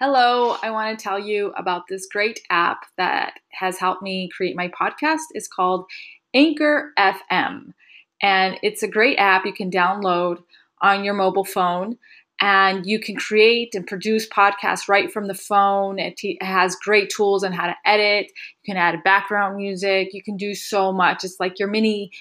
Hello, I want to tell you about this great app that has helped me create my podcast. It's called Anchor FM. And it's a great app you can download on your mobile phone and you can create and produce podcasts right from the phone. It, it, has great tools on how to edit. You can add background music. You can do so much. It's like your mini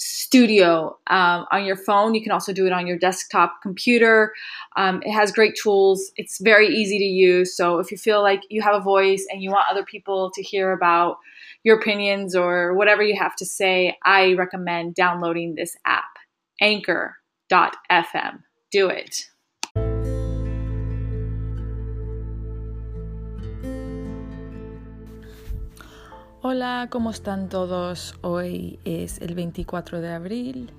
studio um, on your phone. You can also do it on your desktop computer. Um, it has great tools. It's very easy to use. So if you feel like you have a voice and you want other people to hear about your opinions or whatever you have to say, I recommend downloading this app, anchor.fm. Do it. Hola, ¿cómo están todos? Hoy es el 24 de abril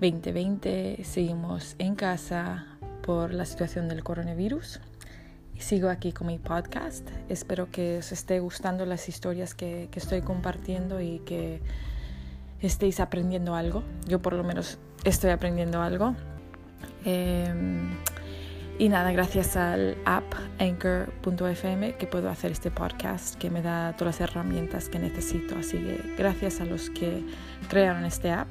2020. Seguimos en casa por la situación del coronavirus. Sigo aquí con mi podcast. Espero que os esté gustando las historias que, estoy compartiendo y que estéis aprendiendo algo. Yo por lo menos estoy aprendiendo algo. Em, y nada, gracias al app anchor.fm que puedo hacer este podcast que me da todas las herramientas que necesito. Así que gracias a los que crearon este app.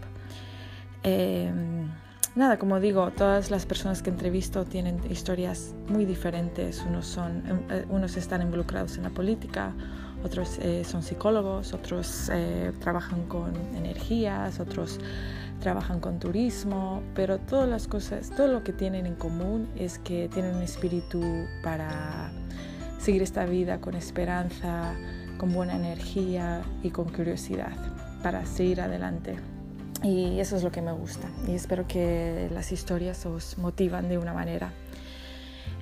Em, nada, como digo, todas las personas que entrevisto tienen historias muy diferentes. Unos, son, em, eh, unos están involucrados en la política, otros eh, son psicólogos, otros eh, trabajan con energías, otros trabajan con turismo, pero todas las cosas, todo lo que tienen en común es que tienen un espíritu para seguir esta vida con esperanza, con buena energía y con curiosidad para seguir adelante. Y eso es lo que me gusta y espero que las historias os motivan de una manera.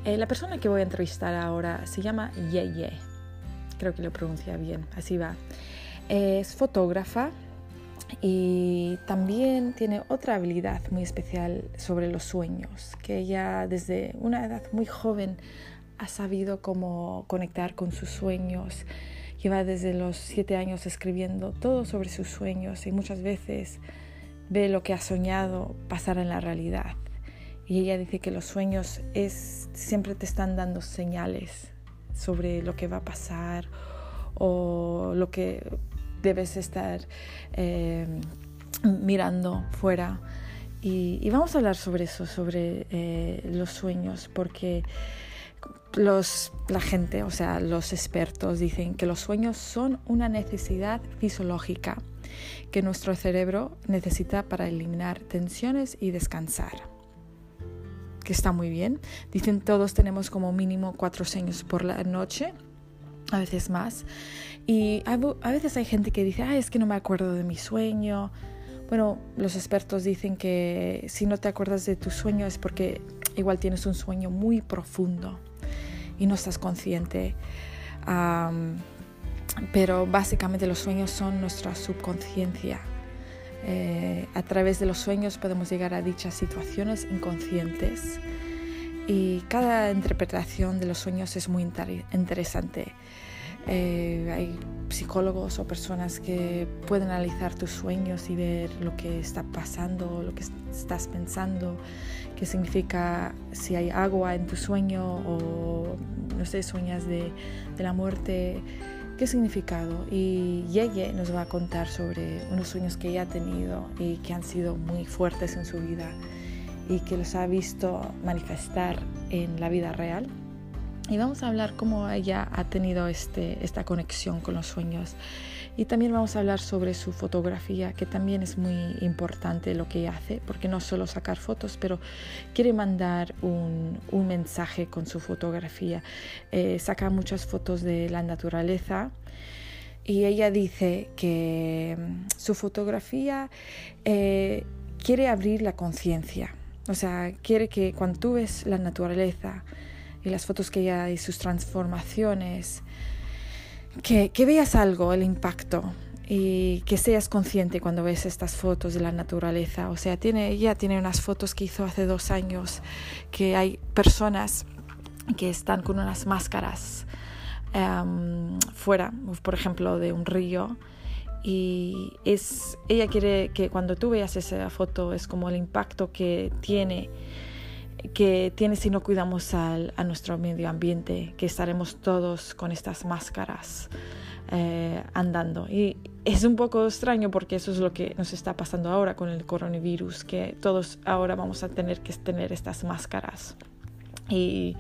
Eh, la persona que voy a entrevistar ahora se llama Yeye, creo que lo pronuncia bien, así va. Es fotógrafa, y también tiene otra habilidad muy especial sobre los sueños, que ella desde una edad muy joven ha sabido cómo conectar con sus sueños. Lleva desde los siete años escribiendo todo sobre sus sueños y muchas veces ve lo que ha soñado pasar en la realidad. Y ella dice que los sueños es, siempre te están dando señales sobre lo que va a pasar o lo que debes estar eh, mirando fuera. Y, vamos a hablar sobre eso, sobre eh, los sueños, porque los, la gente, o sea, los expertos dicen que los sueños son una necesidad fisiológica que nuestro cerebro necesita para eliminar tensiones y descansar. Que está muy bien. Dicen todos tenemos como mínimo cuatro sueños por la noche a veces más. Y a veces hay gente que dice, es que no me acuerdo de mi sueño. Bueno, los expertos dicen que si no te acuerdas de tu sueño es porque igual tienes un sueño muy profundo y no estás consciente. pero básicamente los sueños son nuestra subconsciencia. Eh, a través de los sueños podemos llegar a dichas situaciones inconscientes y cada interpretación de los sueños es muy interesante. Eh, hay psicólogos o personas que pueden analizar tus sueños y ver lo que está pasando, lo que estás pensando, qué significa si hay agua en tu sueño o, no sé, sueñas de, la muerte, qué significado. Y Yeye nos va a contar sobre unos sueños que ella ha tenido y que han sido muy fuertes en su vida y que los ha visto manifestar en la vida real. Y vamos a hablar cómo ella ha tenido este, esta conexión con los sueños. Y también vamos a hablar sobre su fotografía, que también es muy importante lo que ella hace, porque no solo sacar fotos, pero quiere mandar un, un mensaje con su fotografía. Eh, saca muchas fotos de la naturaleza. Y ella dice que mm, su fotografía eh, quiere abrir la conciencia o sea, quiere que cuando tú ves la naturaleza y las fotos que ella y sus transformaciones, que, veas algo, el impacto y que seas consciente cuando ves estas fotos de la naturaleza. O sea, tiene, ella tiene unas fotos que hizo hace dos años que hay personas que están con unas máscaras um, fuera, por ejemplo, de un río y es, ella quiere que cuando tú veas esa foto es como el impacto que tiene que tiene si no cuidamos al, a nuestro medio ambiente, que estaremos todos con estas máscaras eh, andando. Y es un poco extraño porque eso es lo que nos está pasando ahora con el coronavirus, que todos ahora vamos a tener que tener estas máscaras. Y,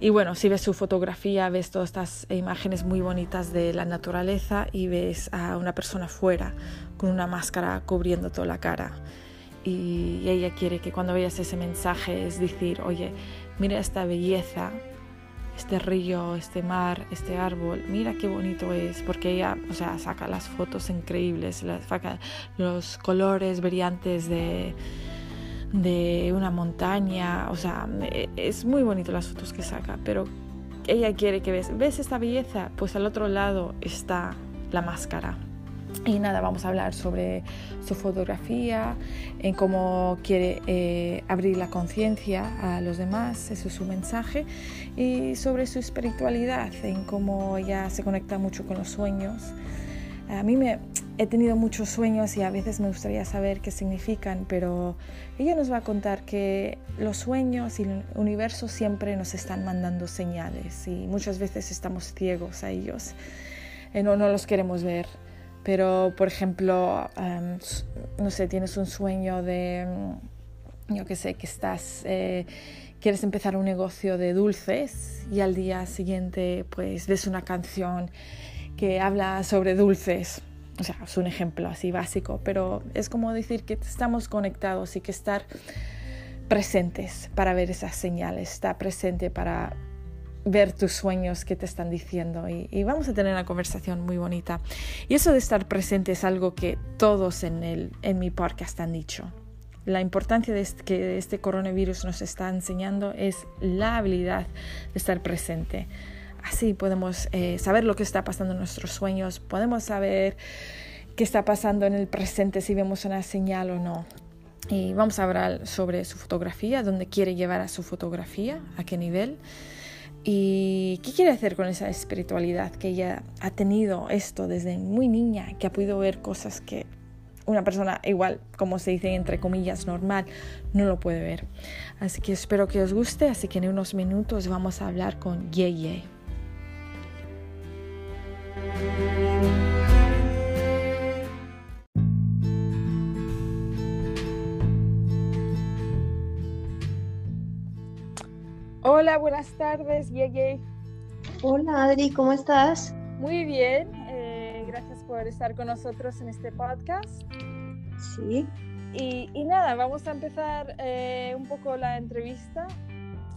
y bueno, si ves su fotografía, ves todas estas imágenes muy bonitas de la naturaleza y ves a una persona fuera con una máscara cubriendo toda la cara. Y ella quiere que cuando veas ese mensaje es decir, oye, mira esta belleza, este río, este mar, este árbol, mira qué bonito es, porque ella, o sea, saca las fotos increíbles, los colores brillantes de, de una montaña, o sea, es muy bonito las fotos que saca, pero ella quiere que ves, ¿ves esta belleza? Pues al otro lado está la máscara y nada, vamos a hablar sobre su fotografía, en cómo quiere eh, abrir la conciencia a los demás, eso es su mensaje, y sobre su espiritualidad, en cómo ella se conecta mucho con los sueños. A mí me he tenido muchos sueños y a veces me gustaría saber qué significan, pero ella nos va a contar que los sueños y el universo siempre nos están mandando señales y muchas veces estamos ciegos a ellos, no, no los queremos ver. Pero, por ejemplo, em, no sé, tienes un sueño de, mm, yo qué sé, que estás, eh, quieres empezar un negocio de dulces y al día siguiente pues ves una canción que habla sobre dulces. O sea, es un ejemplo así básico, pero es como decir que estamos conectados y que estar presentes para ver esas señales, estar presente para ver tus sueños que te están diciendo y, vamos a tener una conversación muy bonita. Y eso de estar presente es algo que todos en, el, en mi podcast han dicho. La importancia que este coronavirus nos está enseñando es la habilidad de estar presente. Así podemos eh, saber lo que está pasando en nuestros sueños, podemos saber qué está pasando en el presente si vemos una señal o no. Y vamos a hablar sobre su fotografía, dónde quiere llevar a su fotografía, a qué nivel. ¿Y qué quiere hacer con esa espiritualidad que ella ha tenido esto desde muy niña, que ha podido ver cosas que una persona igual, como se dice entre comillas, normal, no lo puede ver? Así que espero que os guste, así que en unos minutos vamos a hablar con Yeye. Hola, buenas tardes, Yeye. Hola, Adri, ¿cómo estás? Muy bien, eh, gracias por estar con nosotros en este podcast. Sí. Y, nada, vamos a empezar eh, un poco la entrevista.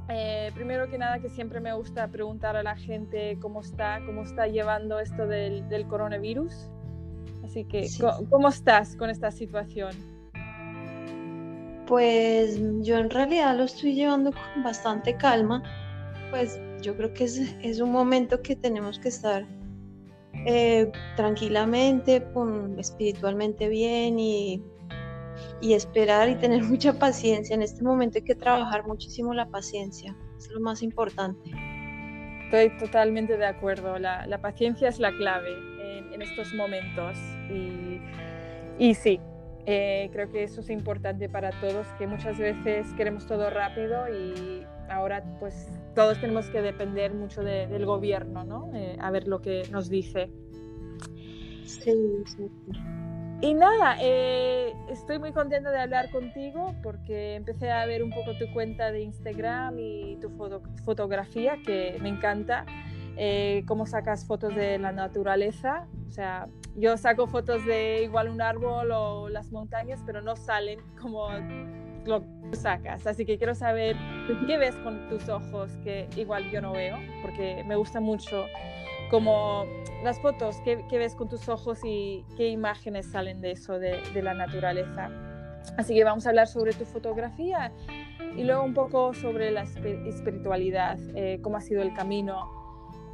Eh, primero que nada, que siempre me gusta preguntar a la gente cómo está, cómo está llevando esto del, coronavirus. Así que, ¿cómo estás con esta situación? Pues yo en realidad lo estoy llevando con bastante calma. Pues yo creo que es, un momento que tenemos que estar eh, tranquilamente, espiritualmente bien y, y esperar y tener mucha paciencia. En este momento hay que trabajar muchísimo la paciencia, es lo más importante. Estoy totalmente de acuerdo, la, la paciencia es la clave en, en estos momentos y, y sí, eh, creo que eso es importante para todos, que muchas veces queremos todo rápido y ahora pues todos tenemos que depender mucho del gobierno, ¿no? Eh, a ver lo que nos dice. Sí, sí. Y nada, eh, estoy muy contenta de hablar contigo porque empecé a ver un poco tu cuenta de Instagram y tu fotografía, que me encanta. Eh, cómo sacas fotos de la naturaleza. O sea, yo saco fotos de igual un árbol o las montañas, pero no salen como lo sacas. Así que quiero saber qué ves con tus ojos que igual yo no veo, porque me gusta mucho como las fotos, qué, ves con tus ojos y qué imágenes salen de eso, de, la naturaleza. Así que vamos a hablar sobre tu fotografía y luego un poco sobre la espiritualidad, eh, cómo ha sido el camino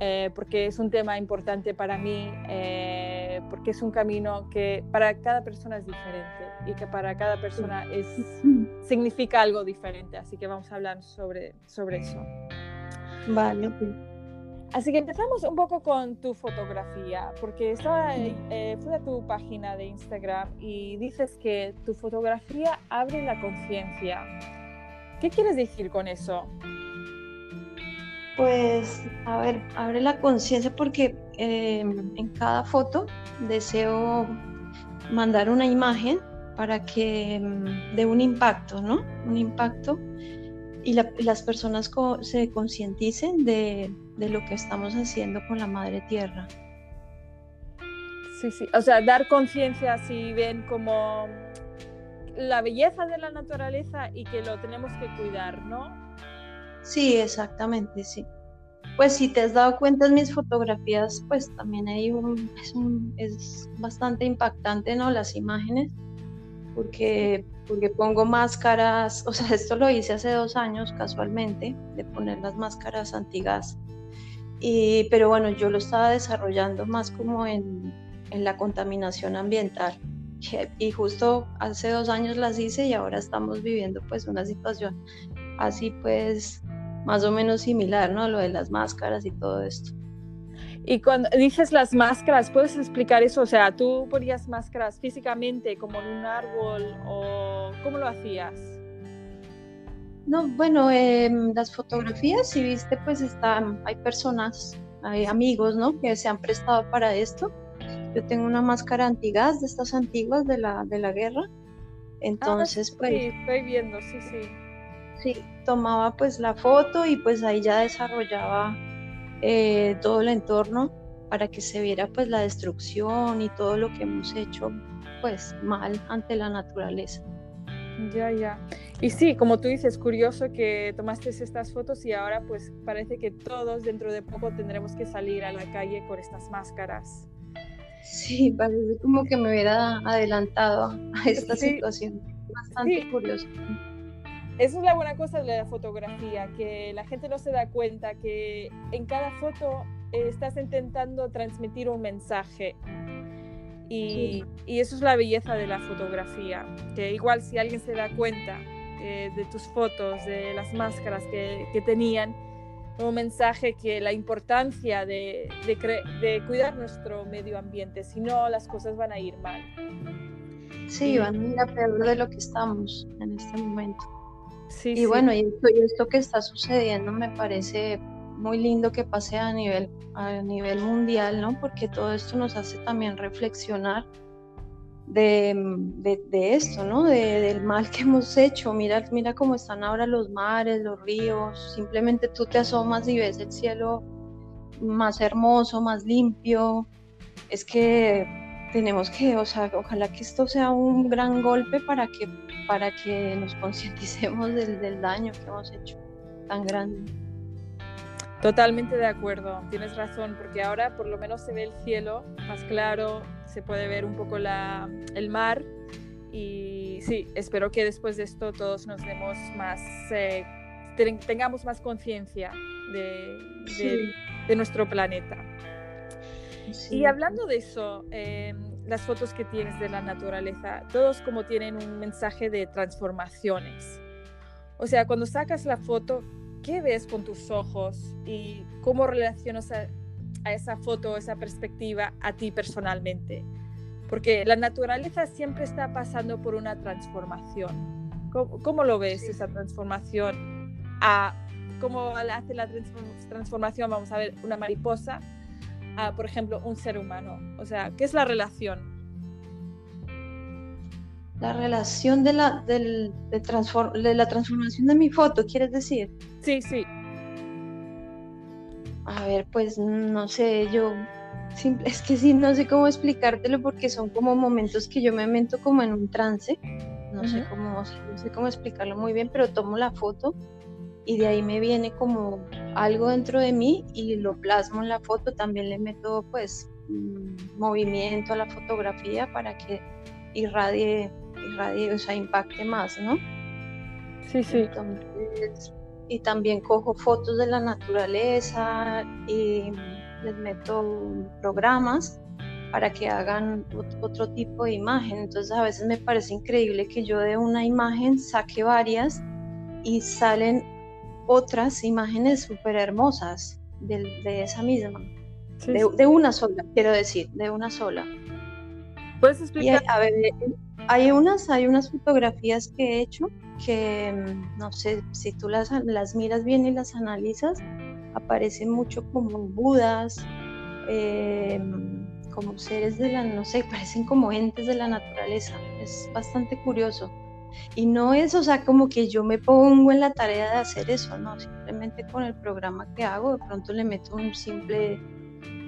eh, porque es un tema importante para mí, eh, porque es un camino que para cada persona es diferente y que para cada persona es, significa algo diferente. Así que vamos a hablar sobre, sobre eso. Vale. Así que empezamos un poco con tu fotografía, porque estaba, eh, fui a tu página de Instagram y dices que tu fotografía abre la conciencia. ¿Qué quieres decir con eso? Pues, a ver, abre la conciencia porque em, en cada foto deseo mandar una imagen para que em, dé un impacto, ¿no? Un impacto y las personas se concienticen de, de lo que estamos haciendo con la madre tierra. Sí, sí, o sea, dar conciencia si ven como la belleza de la naturaleza y que lo tenemos que cuidar, ¿no? Sí, exactamente, sí. Pues si te has dado cuenta en mis fotografías, pues también hay un, es, bastante impactante, ¿no? Las imágenes, porque, porque pongo máscaras, o sea, esto lo hice hace dos años casualmente, de poner las máscaras antigas. Y, pero bueno, yo lo estaba desarrollando más como en, en la contaminación ambiental. Y justo hace dos años las hice y ahora estamos viviendo pues una situación así pues más o menos similar, ¿no? Lo de las máscaras y todo esto. Y cuando dices las máscaras, ¿puedes explicar eso? O sea, ¿tú ponías máscaras físicamente como en un árbol o cómo lo hacías? No, bueno, em, las fotografías, si viste, pues están, hay personas, hay amigos, ¿no? Que se han prestado para esto. Yo tengo una máscara antigas de estas antiguas de la, de la guerra. Ah, Entonces, pues... Sí, estoy viendo, sí, sí. Sí, tomaba pues la foto y pues ahí ya desarrollaba eh, todo el entorno para que se viera pues la destrucción y todo lo que hemos hecho pues mal ante la naturaleza. Ya, ya. Y sí, como tú dices, curioso que tomaste estas fotos y ahora pues parece que todos dentro de poco tendremos que salir a la calle con estas máscaras. Sí, parece como que me hubiera adelantado a esta situación. Bastante curioso. Esa es la buena cosa de la fotografía, que la gente no se da cuenta que en cada foto estás intentando transmitir un mensaje. Y, eso es la belleza de la fotografía, que igual si alguien se da cuenta eh, de tus fotos, de las máscaras que, que, tenían, un mensaje que la importancia de, de, de, cuidar nuestro medio ambiente, si no las cosas van a ir mal. Sí, van a ir a peor de lo que estamos en este momento y bueno, y esto, que está sucediendo me parece muy lindo que pase a nivel, a nivel mundial, ¿no? Porque todo esto nos hace también reflexionar de, de, esto, ¿no? De, del mal que hemos hecho. Mira, mira cómo están ahora los mares, los ríos. Simplemente tú te asomas y ves el cielo más hermoso, más limpio. Es que tenemos que, o sea, ojalá que esto sea un gran golpe para que, para que nos concienticemos del, del daño que hemos hecho tan grande. Totalmente de acuerdo, tienes razón, porque ahora por lo menos se ve el cielo más claro, se puede ver un poco la, el mar y sí, espero que después de esto todos nos demos más, eh, tengamos más conciencia de, de nuestro planeta. Y hablando de eso, em, las fotos que tienes de la naturaleza, todos como tienen un mensaje de transformaciones. O sea, cuando sacas la foto, ¿qué ves con tus ojos y cómo relacionas a, esa foto, esa perspectiva a ti personalmente? Porque la naturaleza siempre está pasando por una transformación. ¿Cómo, lo ves esa transformación? A, ¿Cómo hace la transformación? Vamos a ver, una mariposa por ejemplo, un ser humano? O sea, ¿qué es la relación? La relación de la, de, la transformación de mi foto, ¿quieres decir? Sí, sí. A ver, pues no sé, yo es que sí, no sé cómo explicártelo porque son como momentos que yo me meto como en un trance. No, sé cómo, no sé cómo explicarlo muy bien, pero tomo la foto y de ahí me viene como algo dentro de mí y lo plasmo en la foto, también le meto pues mm, movimiento a la fotografía para que irradie, irradie, o sea, impacte más, ¿no? Sí, sí. y también cojo fotos de la naturaleza y les meto programas para que hagan otro tipo de imagen. Entonces a veces me parece increíble que yo de una imagen saque varias y salen otras imágenes súper hermosas de, esa misma. de, una sola, quiero decir, de una sola. ¿Puedes explicar? a ver, hay unas, hay unas fotografías que he hecho que, mm, no sé, si tú las, las miras bien y las analizas, aparecen mucho como budas, em, como seres de la, no sé, parecen como entes de la naturaleza. Es bastante curioso. Y no es, o sea, como que yo me pongo en la tarea de hacer eso, no, simplemente con el programa que hago, de pronto le meto un simple,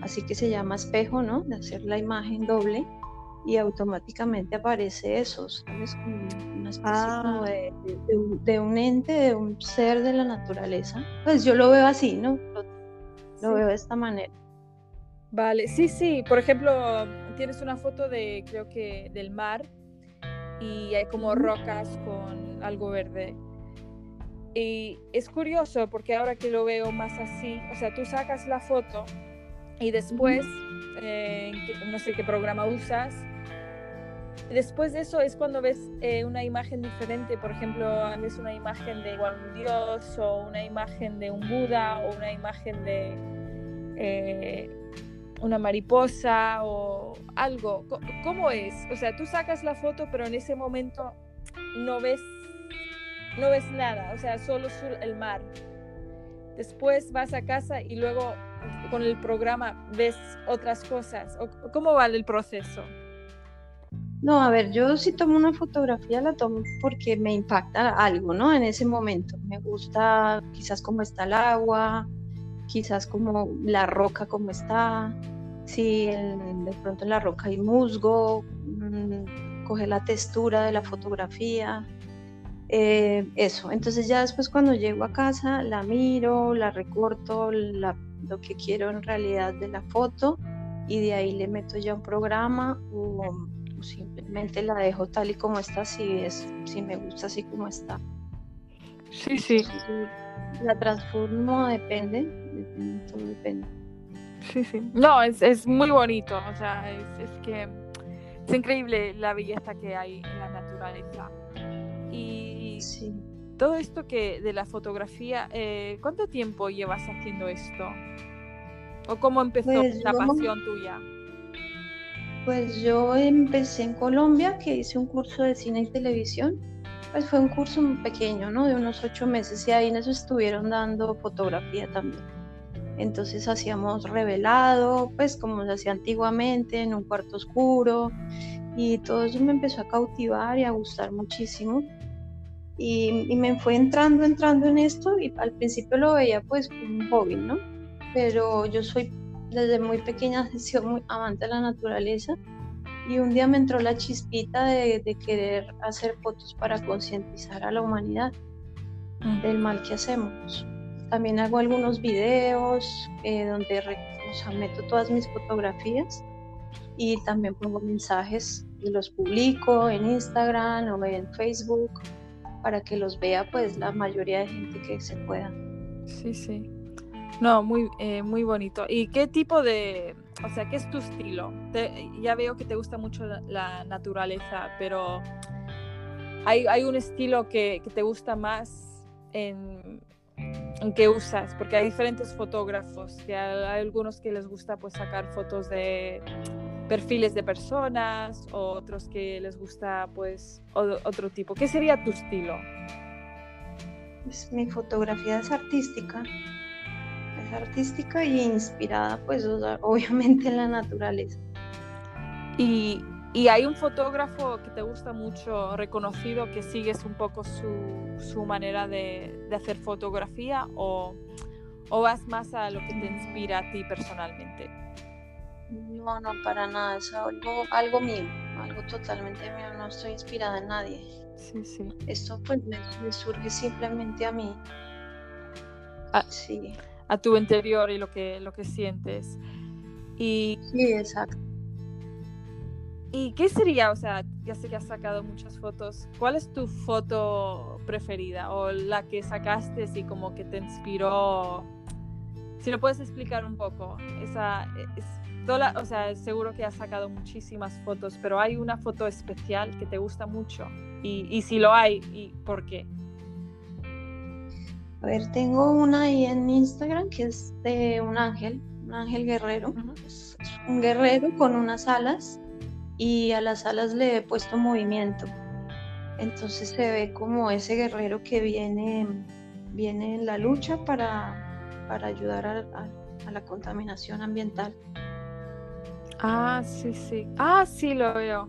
así que se llama espejo, ¿no? De hacer la imagen doble y automáticamente aparece eso, ¿sabes? Como una especie Ah. de, de un- de un ente, de un ser de la naturaleza. Pues yo lo veo así, ¿no? Lo, lo Sí. veo de esta manera. Vale, sí, sí. Por ejemplo, tienes una foto de, creo que del mar y hay como rocas con algo verde. Y es curioso porque ahora que lo veo más así, o sea, tú sacas la foto y después, eh, no sé qué programa usas, después de eso es cuando ves eh, una imagen diferente, por ejemplo, ves una imagen de igual un dios o una imagen de un Buda o una imagen de eh, una mariposa o algo. ¿Cómo es? O sea, tú sacas la foto, pero en ese momento no ves, no ves nada, o sea, solo el mar. Después vas a casa y luego con el programa ves otras cosas. ¿O ¿Cómo va el proceso? No, a ver, yo si tomo una fotografía la tomo porque me impacta algo, ¿no? En ese momento. Me gusta quizás cómo está el agua, quizás como la roca cómo está, si de pronto en la roca hay musgo, mm, coge la textura de la fotografía, eh, eso. Entonces ya después cuando llego a casa la miro, la recorto, la- lo que quiero en realidad de la foto y de ahí le meto ya un programa o, o simplemente la dejo tal y como está si es si me gusta así como está. Sí, sí, La transformo, depende, depende, todo depende. sí, sí. No, es, es muy bonito, o sea, es, es que es increíble la belleza que hay en la naturaleza. Y Sí. todo esto que de la fotografía, eh, ¿cuánto tiempo llevas haciendo esto? ¿O cómo empezó Pues la yo- pasión tuya? Pues yo empecé en Colombia, que hice un curso de cine y televisión. Pues fue un curso pequeño, ¿no? De unos ocho meses y ahí en eso estuvieron dando fotografía también. Entonces hacíamos revelado, pues como se hacía antiguamente, en un cuarto oscuro. Y todo eso me empezó a cautivar y a gustar muchísimo. Y, y me fue entrando, entrando en esto y al principio lo veía pues como un hobby, ¿no? Pero yo soy desde muy pequeña he sido muy amante de la naturaleza y un día me entró la chispita de, de querer hacer fotos para concientizar a la humanidad del mal que hacemos. También hago algunos videos eh, donde re- o sea, meto todas mis fotografías y también pongo mensajes y los publico en Instagram o en Facebook para que los vea pues la mayoría de gente que se pueda. Sí, sí. No, muy, eh, muy bonito. ¿Y qué tipo de, o sea, qué es tu estilo? Ya veo que te gusta mucho la, naturaleza, pero ¿hay, un estilo que, te gusta más en, que usas? Porque hay diferentes fotógrafos, que hay, algunos que les gusta pues sacar fotos de perfiles de personas, otros que les gusta pues otro tipo. ¿Qué sería tu estilo? Pues, mi fotografía es artística, artística y inspirada pues obviamente en la naturaleza. Y, y hay un fotógrafo que te gusta mucho, reconocido, que sigues un poco su, su manera de, de hacer fotografía o, o vas más a lo que te inspira a ti personalmente. No, no, para nada, es algo, algo mío, algo totalmente mío, no estoy inspirada en nadie. Sí, sí. Esto pues me, me surge simplemente a mí. Ah. Sí, A tu interior y lo que, lo que sientes. Y, sí, exacto. ¿Y qué sería? O sea, ya sé que has sacado muchas fotos. ¿Cuál es tu foto preferida o la que sacaste y como que te inspiró? Si lo puedes explicar un poco. Esa, es, toda la- o sea, seguro que has sacado muchísimas fotos, pero hay una foto especial que te gusta mucho. Y, y si lo hay, ¿y por qué? A ver, tengo una ahí en Instagram que es de un ángel, un ángel guerrero. Es un guerrero con unas alas y a las alas le he puesto movimiento. Entonces se ve como ese guerrero que viene, viene en la lucha para, para ayudar a, la contaminación ambiental. Ah, sí, sí. Ah, sí, lo veo.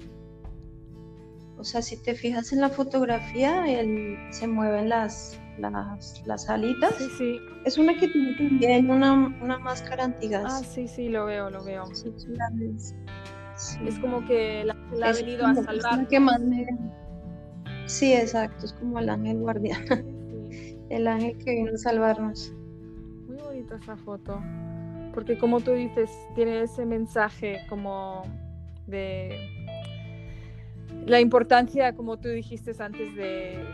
O sea, si te fijas en la fotografía, él se mueven las, las, las alitas. Sí, sí. Es una que tiene también una, una máscara antigás. Ah, sí, sí, lo veo, lo veo. Sí, Es como que la, ha venido a salvar. Que más me... Sí, exacto, es como el ángel guardián. El ángel que vino a salvarnos. Muy bonita esa foto. Porque como tú dices, tiene ese mensaje como de la importancia, como tú dijiste antes, de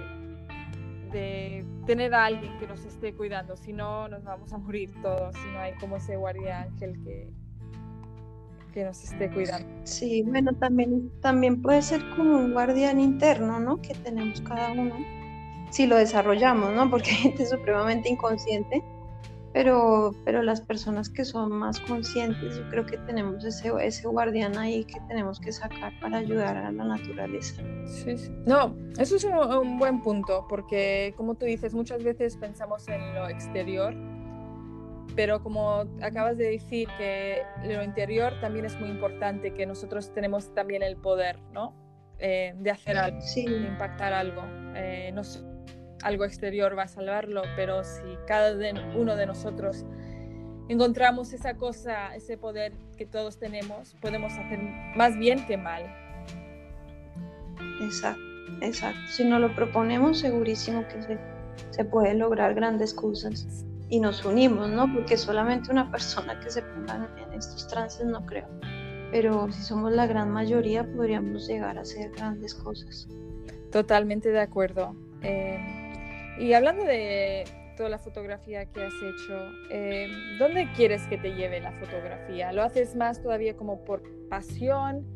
de tener a alguien que nos esté cuidando, si no nos vamos a morir todos, si no hay como ese guardia ángel que, que nos esté cuidando. Sí, bueno, también, también puede ser como un guardián interno, ¿no? Que tenemos cada uno, si lo desarrollamos, ¿no? Porque hay gente supremamente inconsciente pero, pero las personas que son más conscientes, yo creo que tenemos ese, ese guardián ahí que tenemos que sacar para ayudar a la naturaleza. Sí, sí. No, eso es un, buen punto, porque como tú dices, muchas veces pensamos en lo exterior, pero como acabas de decir que lo interior también es muy importante, que nosotros tenemos también el poder, ¿no? Eh, de hacer algo, de impactar algo. Eh, algo exterior va a salvarlo, pero si cada uno de nosotros encontramos esa cosa, ese poder que todos tenemos, podemos hacer más bien que mal. Exacto, exacto. Si nos lo proponemos, segurísimo que se, se puede lograr grandes cosas. Y nos unimos, ¿no? Porque solamente una persona que se ponga en estos trances no creo. Pero si somos la gran mayoría, podríamos llegar a hacer grandes cosas. Totalmente de acuerdo. Eh, y hablando de toda la fotografía que has hecho, eh, ¿dónde quieres que te lleve la fotografía? ¿Lo haces más todavía como por pasión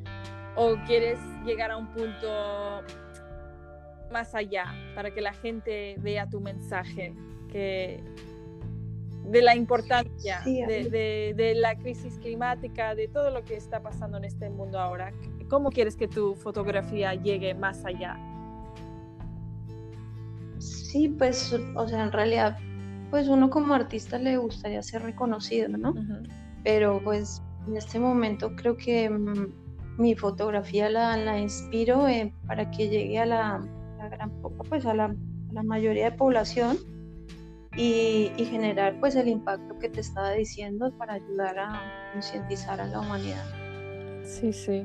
o quieres llegar a un punto más allá para que la gente vea tu mensaje que de la importancia de, de, la crisis climática, de todo lo que está pasando en este mundo ahora. ¿Cómo quieres que tu fotografía llegue más allá? Sí, pues, o sea, en realidad, pues uno como artista le gustaría ser reconocido, ¿no? Pero pues en este momento creo que mm, mi fotografía la, la inspiro eh, para que llegue a la, gran, pues a la, mayoría de población y, y, generar pues el impacto que te estaba diciendo para ayudar a concientizar a la humanidad. Sí, sí.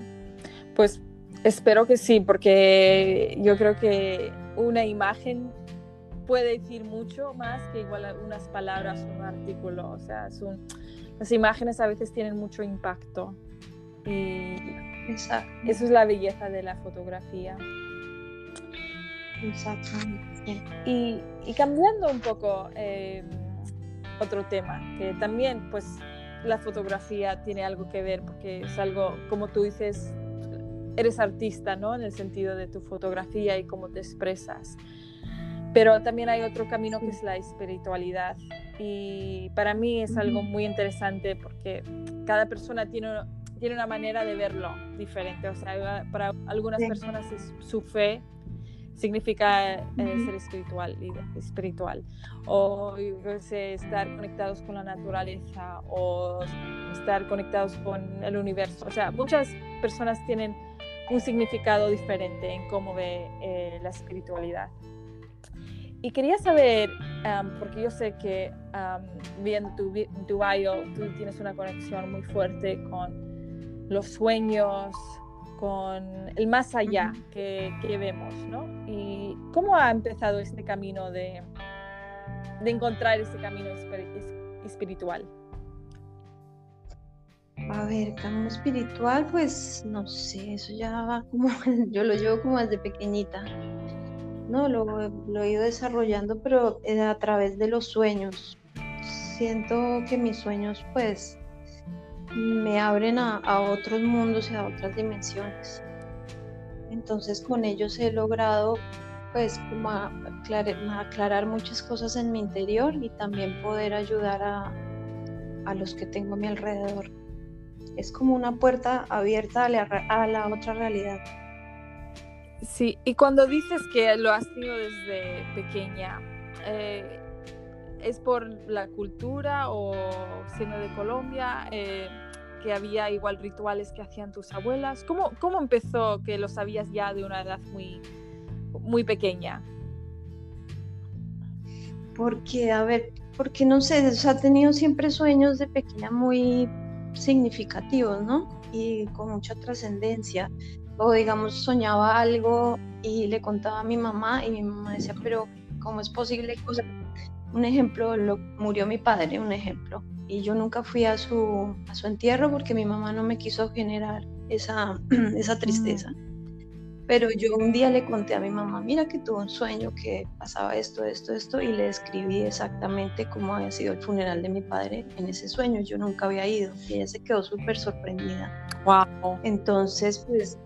Pues espero que sí, porque yo creo que una imagen puede decir mucho más que igual unas palabras o un artículo. O sea, son, las imágenes a veces tienen mucho impacto. Y Exacto. eso es la belleza de la fotografía. Exactamente. Y, y cambiando un poco eh, otro tema, que también pues la fotografía tiene algo que ver, porque es algo, como tú dices, eres artista, ¿no? En el sentido de tu fotografía y cómo te expresas. Pero también hay otro camino que es la espiritualidad. Y para mí es algo muy interesante porque cada persona tiene, tiene una manera de verlo diferente. O sea, para algunas personas es su fe significa eh, ser espiritual, espiritual o estar conectados con la naturaleza o estar conectados con el universo. O sea, muchas personas tienen un significado diferente en cómo ve eh, la espiritualidad. Y quería saber, porque yo sé que viendo tu, tu bio, tú tienes una conexión muy fuerte con los sueños, con el más allá que, que vemos, ¿no? ¿Y cómo ha empezado este camino de, de encontrar ese camino espiritual? A ver, camino espiritual, pues no sé, eso ya va como, yo lo llevo como desde pequeñita. ¿No? Lo, he ido desarrollando, pero eh, a través de los sueños. Siento que mis sueños, pues, me abren a, otros mundos y a otras dimensiones. Entonces, con ellos he logrado, pues, aclarar, muchas cosas en mi interior y también poder ayudar a, a los que tengo a mi alrededor. Es como una puerta abierta a la otra realidad. Sí, y cuando dices que lo has tenido desde pequeña, eh, ¿es por la cultura o siendo de Colombia? Eh, que había igual rituales que hacían tus abuelas. ¿Cómo, cómo empezó que lo sabías ya de una edad muy, muy pequeña? Porque, a ver, porque no sé, o sea, he tenido siempre sueños de pequeña muy significativos, ¿no? Y con mucha trascendencia. O digamos, soñaba algo y le contaba a mi mamá y mi mamá decía, pero ¿cómo es posible? O sea, un ejemplo, lo, murió mi padre, un ejemplo y yo nunca fui a su, a su entierro porque mi mamá no me quiso generar esa, esa mm. tristeza. Pero yo un día le conté a mi mamá, mira que tuve un sueño que pasaba esto, esto, esto, y le describí exactamente cómo había sido el funeral de mi padre en ese sueño. Yo nunca había ido y ella se quedó súper sorprendida. Wow. Entonces, pues,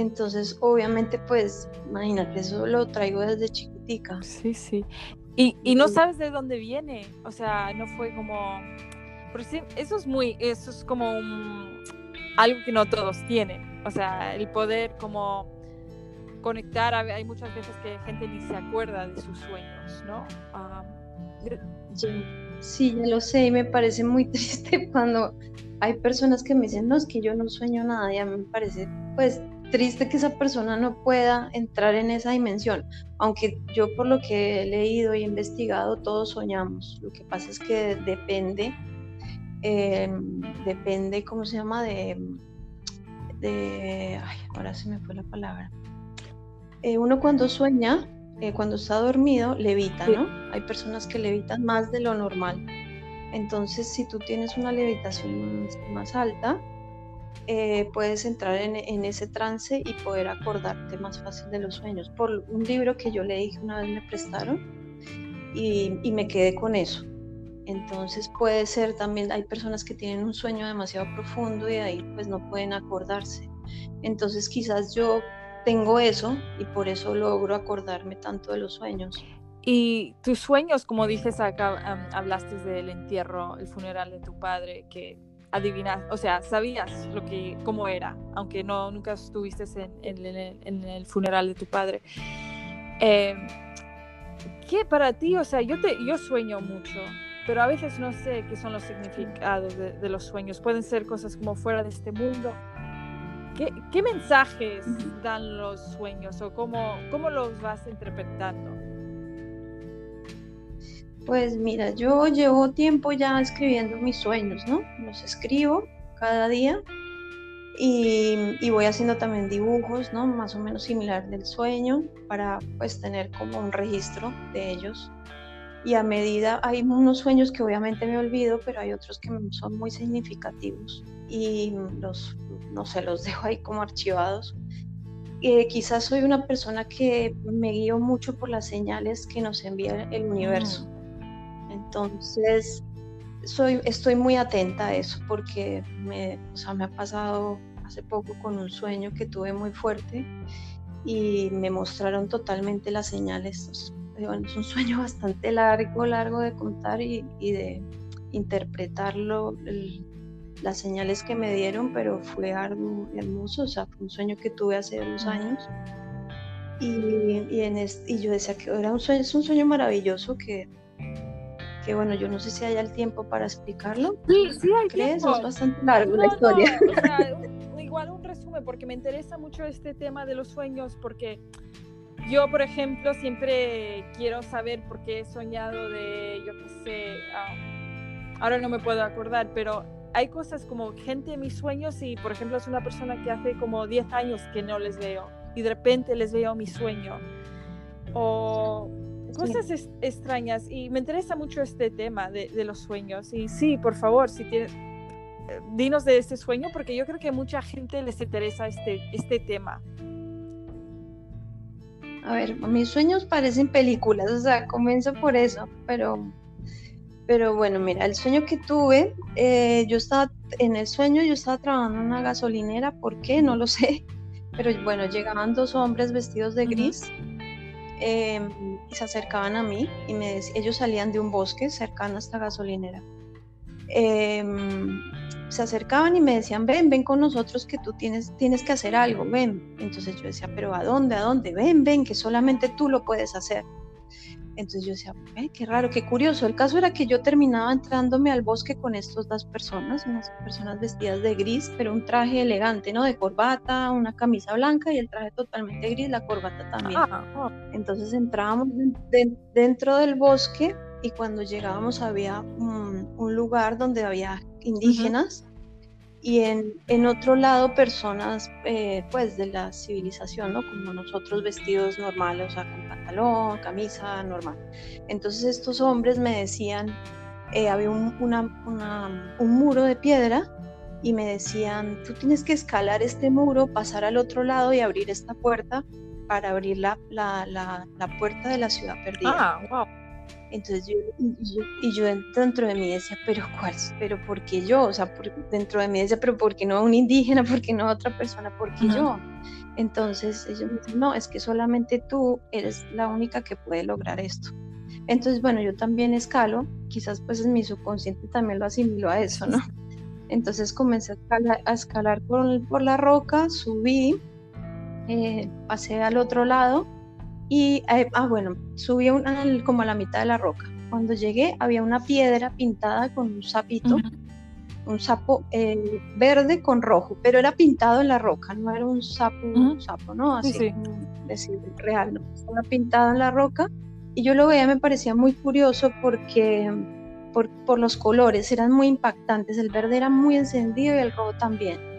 entonces, obviamente, pues, imagínate, eso lo traigo desde chiquitica. Sí, sí. Y, y, no sabes de dónde viene, o sea, no fue como... sí, eso es muy, eso es como algo que no todos tienen, o sea, el poder como conectar, hay muchas veces que gente ni se acuerda de sus sueños, ¿no? sí, ya lo sé y me parece muy triste cuando hay personas que me dicen, no, es que yo no sueño nada, ya me parece, pues triste que esa persona no pueda entrar en esa dimensión, aunque yo por lo que he leído y investigado, todos soñamos. Lo que pasa es que depende, em, depende, ¿cómo se llama? De, de, ay, ahora se me fue la palabra. Eh, uno cuando sueña, eh, cuando está dormido, levita, ¿no? Hay personas que levitan más de lo normal. Entonces, si tú tienes una levitación más alta, eh, puedes entrar en, ese trance y poder acordarte más fácil de los sueños. Por un libro que yo leí que una vez me prestaron y, me quedé con eso. Entonces puede ser también, hay personas que tienen un sueño demasiado profundo y ahí pues no pueden acordarse. Entonces quizás yo tengo eso y por eso logro acordarme tanto de los sueños. Y tus sueños, como dices acá, hablaste del entierro, el funeral de tu padre, que adivinas, o sea, sabías lo que, cómo era, aunque no nunca estuviste en, el, funeral de tu padre. Eh, ¿Qué para ti? O sea, yo, te, yo sueño mucho, pero a veces no sé qué son los significados de, los sueños. Pueden ser cosas como fuera de este mundo. ¿Qué, qué mensajes dan los sueños o cómo, cómo los vas interpretando? Pues mira, yo llevo tiempo ya escribiendo mis sueños, ¿no? Los escribo cada día y, voy haciendo también dibujos, ¿no? Más o menos similar del sueño para pues tener como un registro de ellos. Y a medida, hay unos sueños que obviamente me olvido, pero hay otros que son muy significativos y los, no sé, los dejo ahí como archivados. Eh, quizás soy una persona que me guío mucho por las señales que nos envía el universo. Entonces, soy, estoy muy atenta a eso porque me, me ha pasado hace poco con un sueño que tuve muy fuerte y me mostraron totalmente las señales. es un sueño bastante largo, largo de contar y, de interpretarlo, las señales que me dieron, pero fue algo hermoso, o sea, fue un sueño que tuve hace dos años. Y, y, en y yo decía que era un sueño, es un sueño maravilloso que que bueno, yo no sé si haya el tiempo para explicarlo. Sí, sí hay ¿Crees? Es bastante largo la historia. igual un resumen, porque me interesa mucho este tema de los sueños, porque yo, por ejemplo, siempre quiero saber por qué he soñado de, yo qué sé, ahora no me puedo acordar, pero hay cosas como gente en mis sueños y, por ejemplo, es una persona que hace como 10 años que no les veo y de repente les veo mi sueño. O cosas extrañas y me interesa mucho este tema de, los sueños. Y sí, por favor, si tienes, eh, dinos de este sueño porque yo creo que a mucha gente les interesa este, este tema. A ver, mis sueños parecen películas, o sea, comienzo por eso, pero, pero bueno, mira, el sueño que tuve, eh, yo estaba, en el sueño yo estaba trabajando en una gasolinera, ¿por qué? No lo sé, pero bueno, llegaban dos hombres vestidos de gris. Y se acercaban a mí y me ellos salían de un bosque cercano a esta gasolinera em, se acercaban y me decían, ven, ven con nosotros que tú tienes, tienes que hacer algo, ven. Entonces yo decía, pero ¿a dónde? ¿A dónde? Ven, ven, que solamente tú lo puedes hacer. Entonces yo decía, qué raro, qué curioso. El caso era que yo terminaba entrándome al bosque con estas dos personas, unas personas vestidas de gris, pero un traje elegante, ¿no? De corbata, una camisa blanca y el traje totalmente gris, la corbata también. Ah, Entonces entrábamos dentro del bosque y cuando llegábamos había un, lugar donde había indígenas y en, en, otro lado personas eh, pues de la civilización, ¿no? Como nosotros vestidos normales, o sea, con pantalón, camisa, normal. Entonces estos hombres me decían, eh, había un, una, un muro de piedra y me decían, tú tienes que escalar este muro, pasar al otro lado y abrir esta puerta para abrir la, la, la, la puerta de la ciudad perdida. Ah, wow. Entonces yo y, yo, dentro de mí decía, pero ¿cuál? ¿Pero por qué yo? O sea, dentro de mí decía, pero ¿por qué no un indígena? ¿Por qué no otra persona? ¿Por qué yo? Entonces ellos me dicen, no, es que solamente tú eres la única que puede lograr esto. Entonces, bueno, yo también escalo, quizás pues en mi subconsciente también lo asimiló a eso, ¿no? Entonces comencé a escalar, por, la roca, subí, eh, pasé al otro lado y, eh, ah, bueno, subí como a la mitad de la roca. Cuando llegué había una piedra pintada con un sapito, un sapo eh, verde con rojo, pero era pintado en la roca, no era un sapo, un sapo, ¿no? Así, decir, real, ¿no? Estaba pintado en la roca y yo lo veía, me parecía muy curioso porque por, por los colores eran muy impactantes, el verde era muy encendido y el rojo también.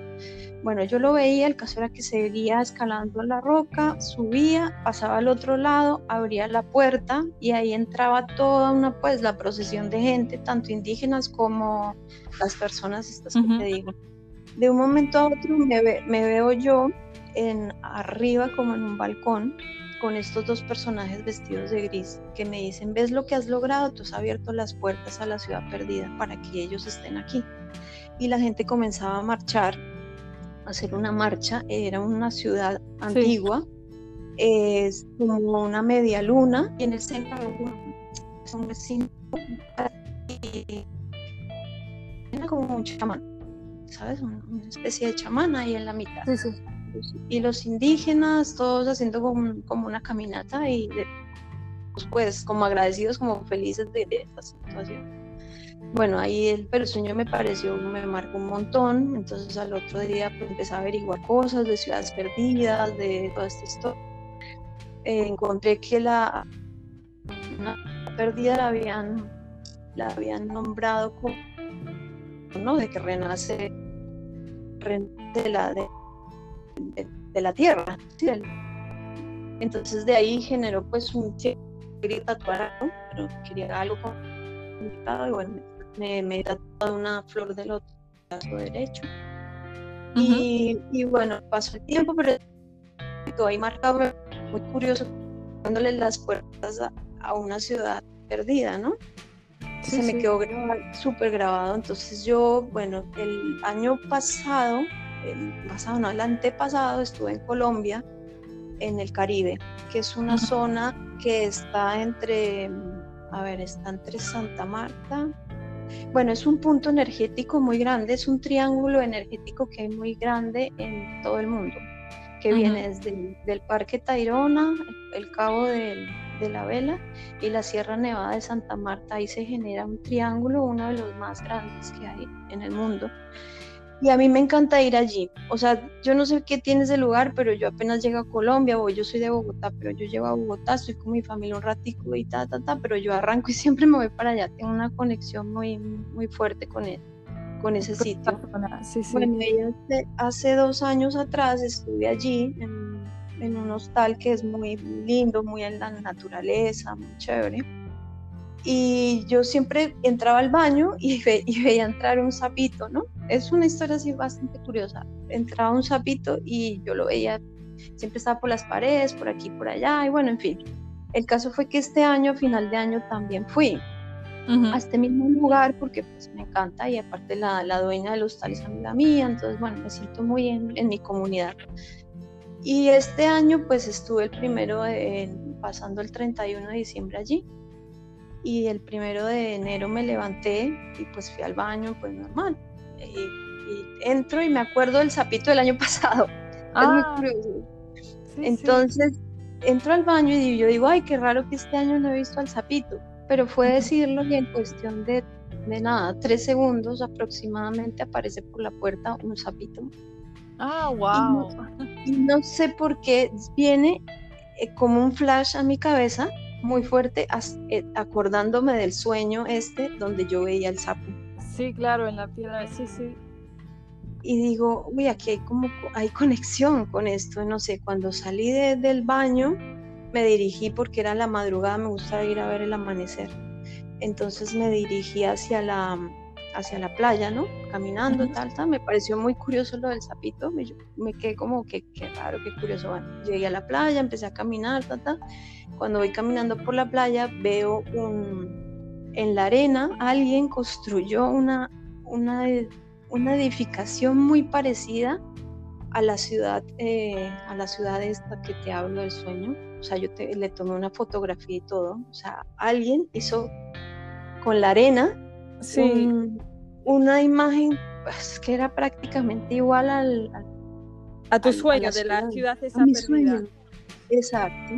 Bueno, yo lo veía, el caso era que seguía escalando la roca, subía, pasaba al otro lado, abría la puerta y ahí entraba toda una, pues, la procesión de gente, tanto indígenas como las personas estas que te digo. De un momento a otro me, veo yo en arriba como en un balcón con estos dos personajes vestidos de gris que me dicen, ¿ves lo que has logrado? Tú has abierto las puertas a la ciudad perdida para que ellos estén aquí. Y la gente comenzaba a marchar hacer una marcha, era una ciudad antigua, es como una media luna, y en el centro es un vecino, era como un chamán, ¿sabes? Una, especie de chamán ahí en la mitad. Y los indígenas, todos haciendo como, como una caminata y pues como agradecidos, como felices de, de esta situación. Bueno, ahí el, pero sueño me pareció, me marcó un montón, entonces al otro día pues empecé a averiguar cosas de ciudades perdidas, de toda esta historia. Eh, encontré que la perdida la habían, la habían nombrado como, ¿no? De que renace de la, de, la tierra. Entonces de ahí generó pues un quería tatuar, pero quería algo y bueno, me, me tatuado una flor del otro brazo derecho. y, y, bueno, pasó el tiempo, pero quedó ahí marcado, muy curioso, dándole las puertas a, una ciudad perdida, ¿no? Se me quedó súper grabado. Entonces yo, bueno, el año pasado, el pasado, no, el antepasado, estuve en Colombia, en el Caribe, que es una zona que está entre, a ver, está entre Santa Marta, bueno, es un punto energético muy grande, es un triángulo energético que es muy grande en todo el mundo, que viene desde el Parque Tayrona, el Cabo de la Vela y la Sierra Nevada de Santa Marta. Ahí se genera un triángulo, uno de los más grandes que hay en el mundo. Y a mí me encanta ir allí. O sea, yo no sé qué tiene ese lugar, pero yo apenas llego a Colombia o yo soy de Bogotá, pero yo llego a Bogotá, estoy con mi familia un ratico y ta, ta, ta, pero yo arranco y siempre me voy para allá. Tengo una conexión muy, muy fuerte con él, con ese sitio. Sí, sí. Bueno, hace, hace, dos años atrás estuve allí en, en un hostal que es muy lindo, muy en la naturaleza, muy chévere y yo siempre entraba al baño y, y, veía entrar un sapito, ¿no? Es una historia así bastante curiosa. Entraba un sapito y yo lo veía, siempre estaba por las paredes, por aquí, por allá, y bueno, en fin. El caso fue que este año, final de año, también fui a este mismo lugar porque pues me encanta y aparte la, la dueña del hostal es amiga mía, entonces bueno, me siento muy en, en mi comunidad. Y este año pues estuve el primero, pasando el 31 de diciembre allí y el primero de enero me levanté y pues fui al baño, pues normal. Y, entro y me acuerdo del sapito del año pasado. es muy ah. curioso. Entonces, entro al baño y yo digo, ay, qué raro que este año no he visto al sapito. Pero fue decirlo y en cuestión de, de nada, tres segundos aproximadamente aparece por la puerta un sapito. Ah, wow. Y no, sé por qué viene eh, como un flash a mi cabeza muy fuerte, eh, acordándome del sueño este donde yo veía el sapo. Sí, claro, en la piedra, sí, sí. Y digo, uy, aquí hay como, hay conexión con esto, no sé, cuando salí del baño me dirigí porque era la madrugada, me gusta ir a ver el amanecer. Entonces me dirigí hacia la, hacia la playa, ¿no? Caminando, tal, tal. Me pareció muy curioso lo del sapito. Me, me quedé como que, qué raro, qué curioso. Bueno, llegué a la playa, empecé a caminar, tal, tal. Cuando voy caminando por la playa, veo un, en la arena, alguien construyó una, una, una edificación muy parecida a la ciudad, eh, a la ciudad esta que te hablo del sueño. O sea, yo le tomé una fotografía y todo. O sea, alguien hizo con la arena sí. Una imagen pues, que era prácticamente igual al, a tu sueño de la ciudad esa perdida. Exacto.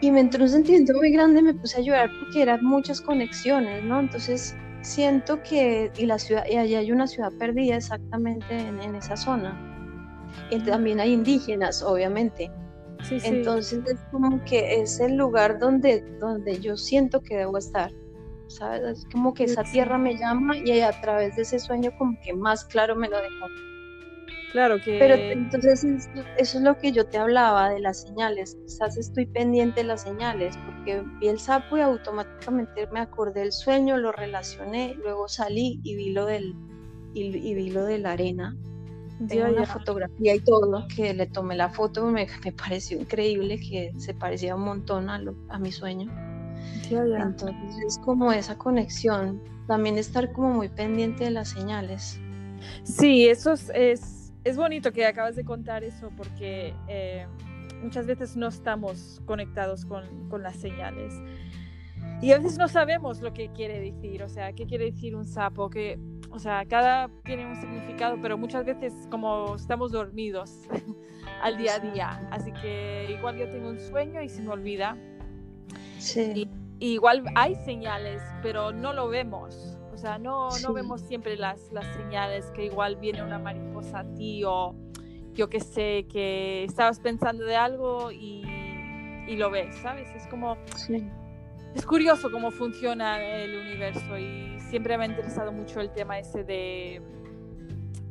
Y me entró un sentimiento muy grande, me puse a llorar porque eran muchas conexiones, ¿no? Entonces siento que, y la ciudad, y allá hay una ciudad perdida exactamente en, esa zona. Y también hay indígenas, obviamente. Sí, sí. Entonces es como que es el lugar donde, donde yo siento que debo estar. ¿Sabes? Es como que esa tierra me llama y a través de ese sueño como que más claro me lo dejó. Claro que... Pero entonces eso es lo que yo te hablaba de las señales. Quizás estoy pendiente de las señales porque vi el sapo y automáticamente me acordé del sueño, lo relacioné, luego salí y vi lo del y, vi lo de la arena. Tengo una fotografía y todo que le tomé la foto, me, me pareció increíble que se parecía un montón a, lo, a mi sueño. Entonces es como esa conexión, también estar como muy pendiente de las señales. Sí, eso es es bonito que acabas de contar eso porque eh, muchas veces no estamos conectados con, con, las señales. Y a veces no sabemos lo que quiere decir, o sea, qué quiere decir un sapo, que, o sea, cada tiene un significado, pero muchas veces como estamos dormidos al día a día, así que igual yo tengo un sueño y se me olvida. Sí. y igual hay señales, pero no lo vemos. O sea, no, no vemos siempre las, las señales que igual viene una mariposa a ti o yo que sé, que estabas pensando de algo y, y lo ves, ¿sabes? Es como... Es curioso cómo funciona el universo y siempre me ha interesado mucho el tema ese de,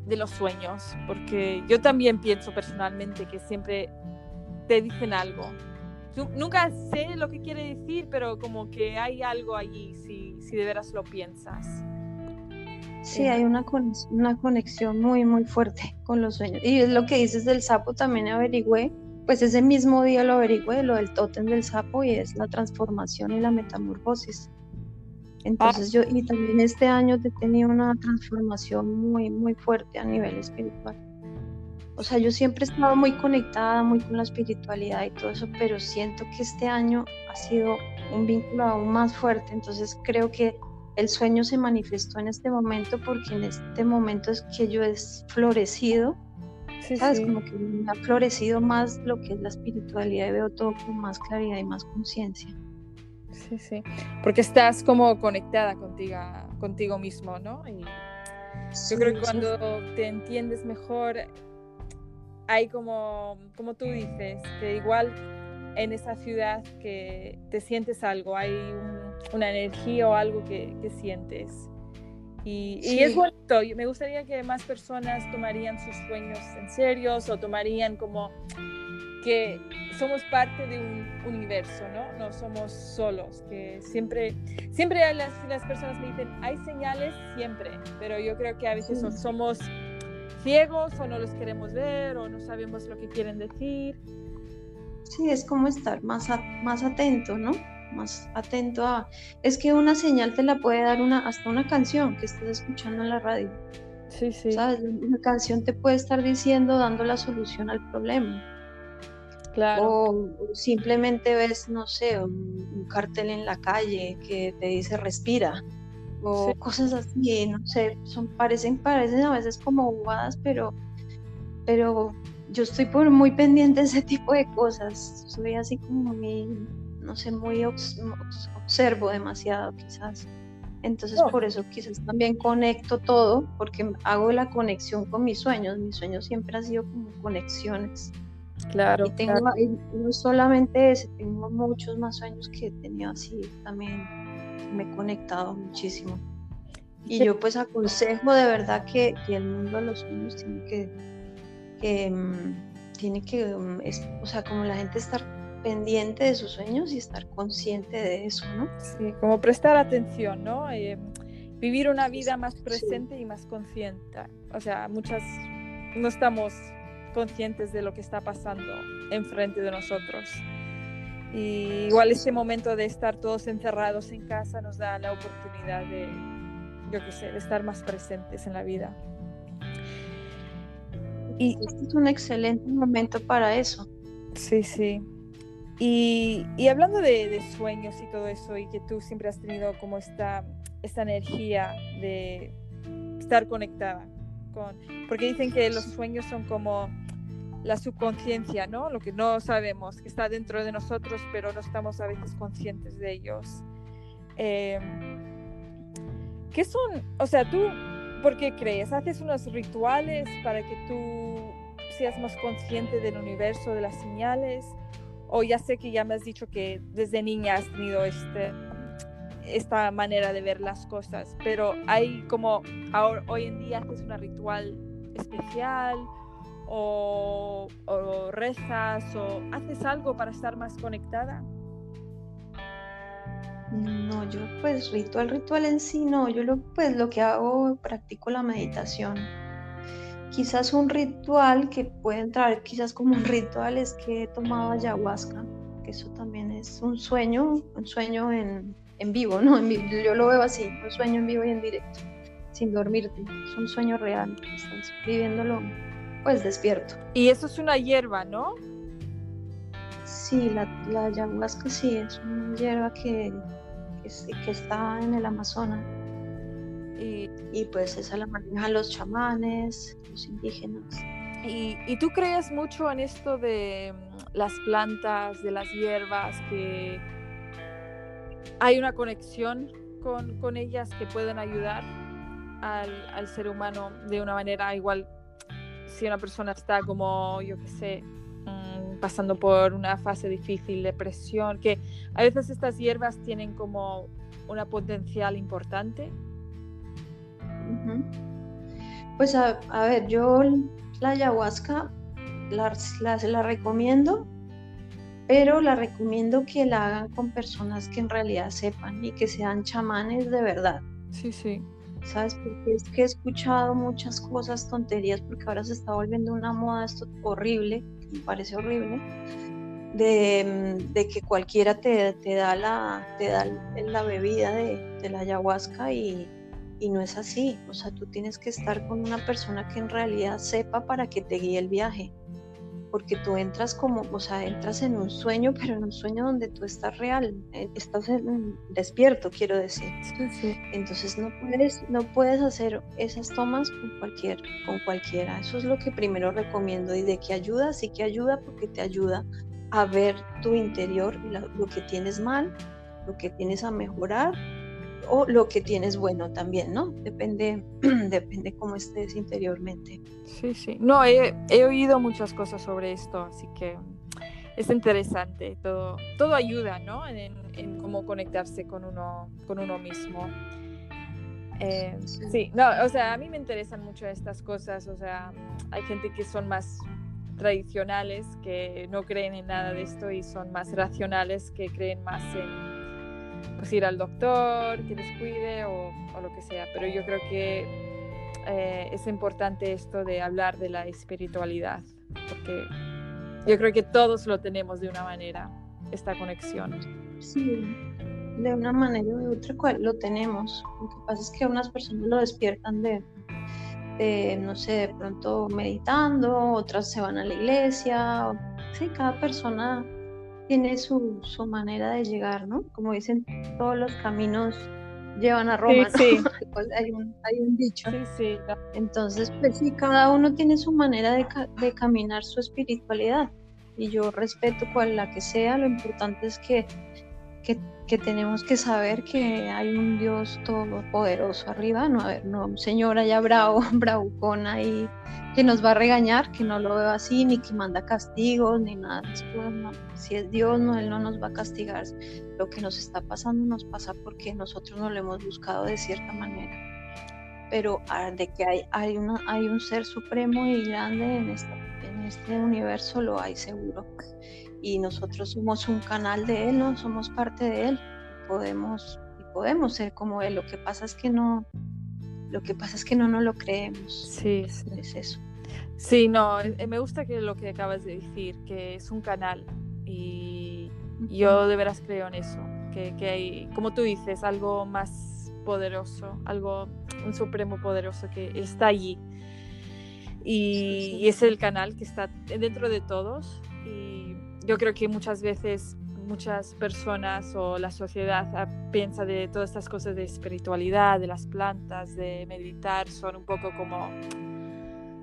de los sueños, porque yo también pienso personalmente que siempre te dicen algo. Nunca sé lo que quiere decir, pero como que hay algo allí si si de veras lo piensas. Sí, hay una, una conexión muy, muy fuerte con los sueños. Y es lo que dices del sapo, también averigüé, pues ese mismo día lo averigüé, lo del tótem del sapo, y es la transformación y la metamorfosis. Entonces yo, y también este año he tenido una transformación muy, muy fuerte a nivel espiritual. O sea, yo siempre he estado muy conectada, muy con la espiritualidad y todo eso, pero siento que este año ha sido un vínculo aún más fuerte. Entonces creo que el sueño se manifestó en este momento porque en este momento es que yo he florecido. ¿Sabes? Como que me ha florecido más lo que es la espiritualidad y veo todo con más claridad y más conciencia. Sí, sí. Porque estás como conectada contigo, contigo mismo, ¿no? Y yo creo que cuando te entiendes mejor, hay como, como tú dices, que igual en esa ciudad que te sientes algo, hay una energía o algo que, que sientes. Y, y, es bonito, me gustaría que más personas tomarían sus sueños en serio o tomarían como que somos parte de un universo, ¿no? No somos solos, que siempre, siempre las, las personas me dicen, hay señales siempre, pero yo creo que a veces somos ciegos o no los queremos ver o no sabemos lo que quieren decir. Sí, es como estar más, más atento, ¿no? Más atento a... Es que una señal te la puede dar una, hasta una canción que estés escuchando en la radio. Sí, sí. ¿Sabes? Una canción te puede estar diciendo, dando la solución al problema. Claro. O, simplemente ves, no sé, un, cartel en la calle que te dice respira. O cosas así, no sé, son, parecen, parecen a veces como bobadas, pero, pero yo estoy por muy pendiente de ese tipo de cosas. Soy así como muy, no sé, muy observo demasiado quizás. Entonces por eso quizás también conecto todo, porque hago la conexión con mis sueños. Mis sueños siempre han sido como conexiones. Claro. Y tengo no solamente ese, tengo muchos más sueños que he tenido así también. Me he conectado muchísimo. Y yo pues aconsejo de verdad que, que el mundo de los sueños tiene que, que mm, tiene que, mm, o sea, como la gente estar pendiente de sus sueños y estar consciente de eso, ¿no? Sí, como prestar atención, ¿no? Eh, vivir una vida más presente y más consciente. O sea, muchas no estamos conscientes de lo que está pasando enfrente de nosotros. Y igual este momento de estar todos encerrados en casa nos da la oportunidad de, yo qué sé, de estar más presentes en la vida. Y este es un excelente momento para eso. Sí, sí. Y, hablando de, sueños y todo eso, y que tú siempre has tenido como esta, esta energía de estar conectada con, porque dicen que los sueños son como la subconsciencia, ¿no? Lo que no sabemos, que está dentro de nosotros, pero no estamos a veces conscientes de ellos. Em, ¿Qué son? O sea, tú, ¿por qué crees? ¿Haces unos rituales para que tú seas más consciente del universo, de las señales? o ya sé que ya me has dicho que desde niña has tenido este, esta manera de ver las cosas, pero hay como ahora, hoy en día haces un ritual especial o, o rezas o haces algo para estar más conectada. No, yo pues ritual, ritual en sí no, yo lo, pues lo que hago, practico la meditación quizás un ritual que puede entrar, quizás como un ritual es que he tomado ayahuasca, que eso también es un sueño, un sueño en, vivo, ¿no? yo lo veo así, un sueño en vivo y en directo, sin dormirte, es un sueño real, estás viviéndolo pues despierto. Y eso es una hierba, ¿no? Sí, la, ayahuasca sí, es una hierba que, que está en el Amazonas. Y, pues esa la manejan los chamanes, los indígenas. ¿Y, ¿Y, tú crees mucho en esto de mm, las plantas, de las hierbas, que hay una conexión con, con ellas que pueden ayudar al, al, ser humano de una manera igual? Si una persona está como, yo qué sé, mm, pasando por una fase difícil, depresión, que a veces estas hierbas tienen como una potencial importante pues a, ver, yo la ayahuasca la, la, recomiendo, pero la recomiendo que la hagan con personas que en realidad sepan y que sean chamanes de verdad. Sí, sí. ¿Sabes? Porque es que he escuchado muchas cosas, tonterías, porque ahora se está volviendo una moda esto horrible, me parece horrible, de, que cualquiera te, da, la, te da la bebida de, de la ayahuasca y, y no es así, o sea, tú tienes que estar con una persona que en realidad sepa para que te guíe el viaje, porque tú entras como, o sea, entras en un sueño, pero en un sueño donde tú estás real, eh, estás despierto, quiero decir. Entonces no puedes, no puedes hacer esas tomas con cualquier, con cualquiera. Eso es lo que primero recomiendo y de que ayuda, sí que ayuda porque te ayuda a ver tu interior, lo que tienes mal, lo que tienes a mejorar o lo que tienes bueno también, ¿no? Depende, depende cómo estés interiormente. Sí, sí. No, he, oído muchas cosas sobre esto, así que es interesante. Todo, todo ayuda, ¿no? En, cómo conectarse con uno, con uno mismo. Eh, sí, no, o sea, a mí me interesan mucho estas cosas, o sea, hay gente que son más tradicionales, que no creen en nada de esto y son más racionales, que creen más en pues ir al doctor, que les cuide o, lo que sea. Pero yo creo que eh, es importante esto de hablar de la espiritualidad, porque yo creo que todos lo tenemos de una manera, esta conexión. Sí, de una manera de otra cual lo tenemos. Lo que pasa es que unas personas lo despiertan de, de, no sé, de pronto meditando, otras se van a la iglesia, sí, cada persona tiene su, su manera de llegar, ¿no? Como dicen, todos los caminos llevan a Roma, Sí, ¿no? Pues hay, un, hay un dicho. Sí, sí. Entonces, pues sí, cada uno tiene su manera de, ca- de caminar su espiritualidad y yo respeto cual la que sea, lo importante es que, que, que tenemos que saber que hay un Dios todopoderoso arriba, no, a ver, no un señor allá bravo, bravucón ahí que nos va a regañar, que no lo veo así, ni que manda castigos, ni nada. No, si es Dios, no, Él no nos va a castigar. Lo que nos está pasando nos pasa porque nosotros no lo hemos buscado de cierta manera pero ah, de que hay, hay, una, hay un ser supremo y grande en, esta, en este universo, lo hay seguro. Y nosotros somos un canal de Él, ¿no? Somos parte de Él. Podemos, y podemos ser como Él. Lo que pasa es que no, lo que pasa es que no nos lo creemos. Sí, sí. Es eso. Sí, no, eh, me gusta que lo que acabas de decir, que es un canal y yo de veras creo en eso, que, que hay, como tú dices, algo más poderoso, algo, un supremo poderoso que está allí. Y, Sí, sí. y es el canal que está dentro de todos. Y yo creo que muchas veces muchas personas o la sociedad ah, piensa de todas estas cosas de espiritualidad, de las plantas, de meditar, son un poco como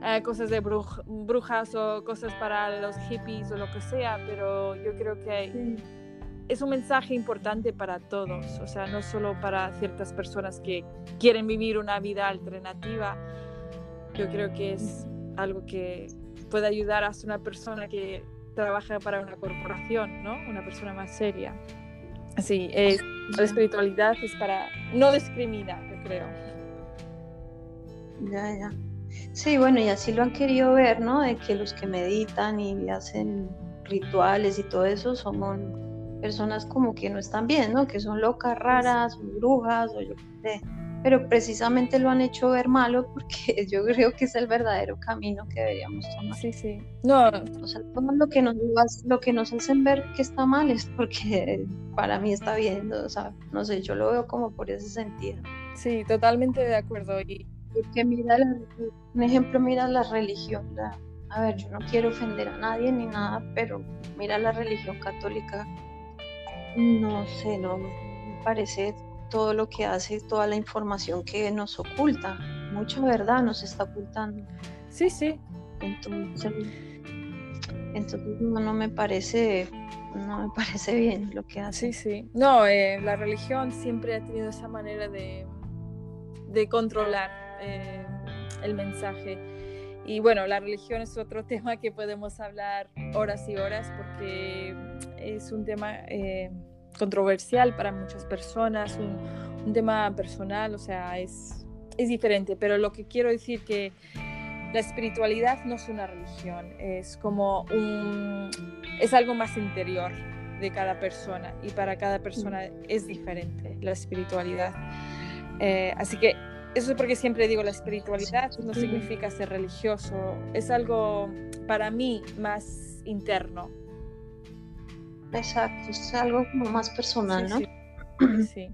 eh, cosas de bruj- brujas o cosas para los hippies o lo que sea, pero yo creo que Sí. es un mensaje importante para todos, o sea, no solo para ciertas personas que quieren vivir una vida alternativa, yo creo que es algo que puede ayudar hasta una persona que trabaja para una corporación, ¿no? Una persona más seria. Sí, es- la espiritualidad es para... no discrimina, creo. Ya, ya. Sí, bueno, y así lo han querido ver, ¿no? De que los que meditan y hacen rituales y todo eso son personas como que no están bien, ¿no? Que son locas, raras, brujas, o yo qué sé. Pero precisamente lo han hecho ver malo porque yo creo que es el verdadero camino que deberíamos tomar. Sí, sí. No, O sea, todo lo que nos lo que nos hacen ver que está mal es porque para mí está bien, o sea, no sé, yo lo veo como por ese sentido. sí, totalmente de acuerdo. Y Porque mira, la- un ejemplo, mira la religión. la- a ver, yo no quiero ofender a nadie ni nada, pero mira la religión católica. No sé, no me parece todo lo que hace, toda la información que nos oculta. Mucha verdad nos está ocultando. sí, sí, Entonces, entonces no, no me parece, no me parece bien lo que hace. Sí, sí. No, eh, la religión siempre ha tenido esa manera de, de controlar eh, el mensaje. Y bueno, la religión es otro tema que podemos hablar horas y horas porque es un tema eh, controversial para muchas personas, un, un tema personal, o sea, es, es diferente. Pero lo que quiero decir que la espiritualidad no es una religión, es como un, es algo más interior de cada persona y para cada persona es diferente la espiritualidad. Eh, así que eso es porque siempre digo, la espiritualidad no significa ser religioso, es algo para mí más interno. Exacto, es algo como más personal, ¿no? Sí, sí. Sí.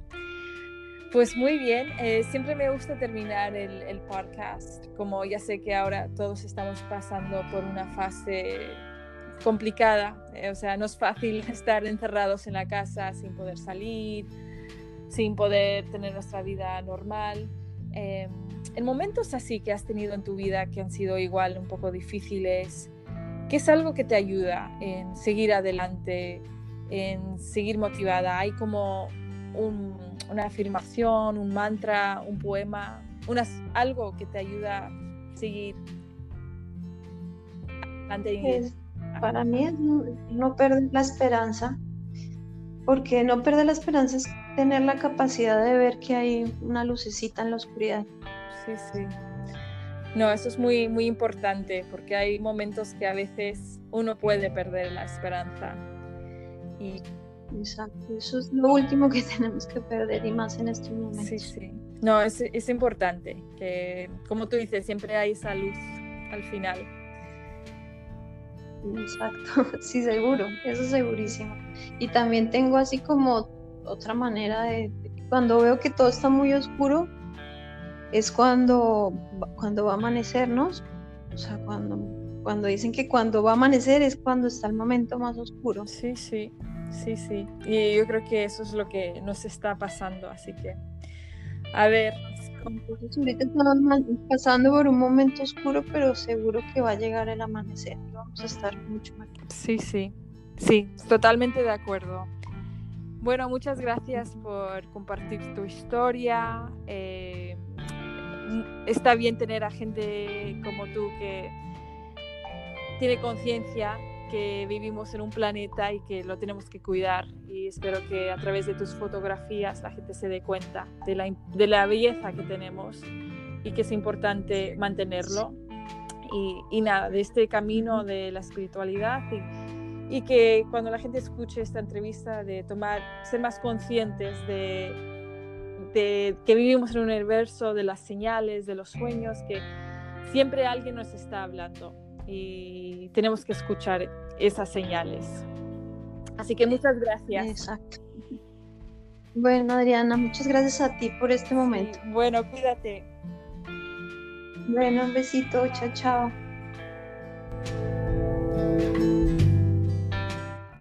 Pues muy bien, eh, siempre me gusta terminar el, el podcast, como ya sé que ahora todos estamos pasando por una fase complicada, eh, o sea, no es fácil estar encerrados en la casa sin poder salir, sin poder tener nuestra vida normal. Eh, en momentos así que has tenido en tu vida que han sido igual un poco difíciles, ¿qué es algo que te ayuda en seguir adelante, en seguir motivada? Hay como un, una afirmación, un mantra, un poema, unas, algo que te ayuda a seguir adelante. para mí es no, no perder la esperanza, porque no perder la esperanza es tener la capacidad de ver que hay una lucecita en la oscuridad. Sí, sí. No, eso es muy, muy importante porque hay momentos que a veces uno puede perder la esperanza. Y Exacto, eso es lo último que tenemos que perder y más en estos momentos. sí, sí. No, es, es importante que, como tú dices, siempre hay esa luz al final. Exacto, sí, seguro, eso es segurísimo. Y también tengo así como otra manera de- cuando veo que todo está muy oscuro, es cuando, cuando va a amanecernos, o sea, cuando, cuando dicen que cuando va a amanecer es cuando está el momento más oscuro. Sí, sí, sí, sí. Y yo creo que eso es lo que nos está pasando, así que, a ver. Entonces ahorita estamos pasando por un momento oscuro, pero seguro que va a llegar el amanecer. Vamos a estar mucho mejor. Sí, sí, sí, totalmente de acuerdo. Bueno, muchas gracias por compartir tu historia. Eh, está bien tener a gente como tú que tiene conciencia que vivimos en un planeta y que lo tenemos que cuidar. Y espero que a través de tus fotografías la gente se dé cuenta de la, de la belleza que tenemos y que es importante mantenerlo. Y, y nada, de este camino de la espiritualidad y, y que cuando la gente escuche esta entrevista de tomar, ser más conscientes de, de, que vivimos en un universo de las señales, de los sueños, que siempre alguien nos está hablando y tenemos que escuchar esas señales. Así que muchas gracias. Exacto. Bueno, Adriana, muchas gracias a ti por este momento. bueno, cuídate. Bueno, un besito, chao, chao.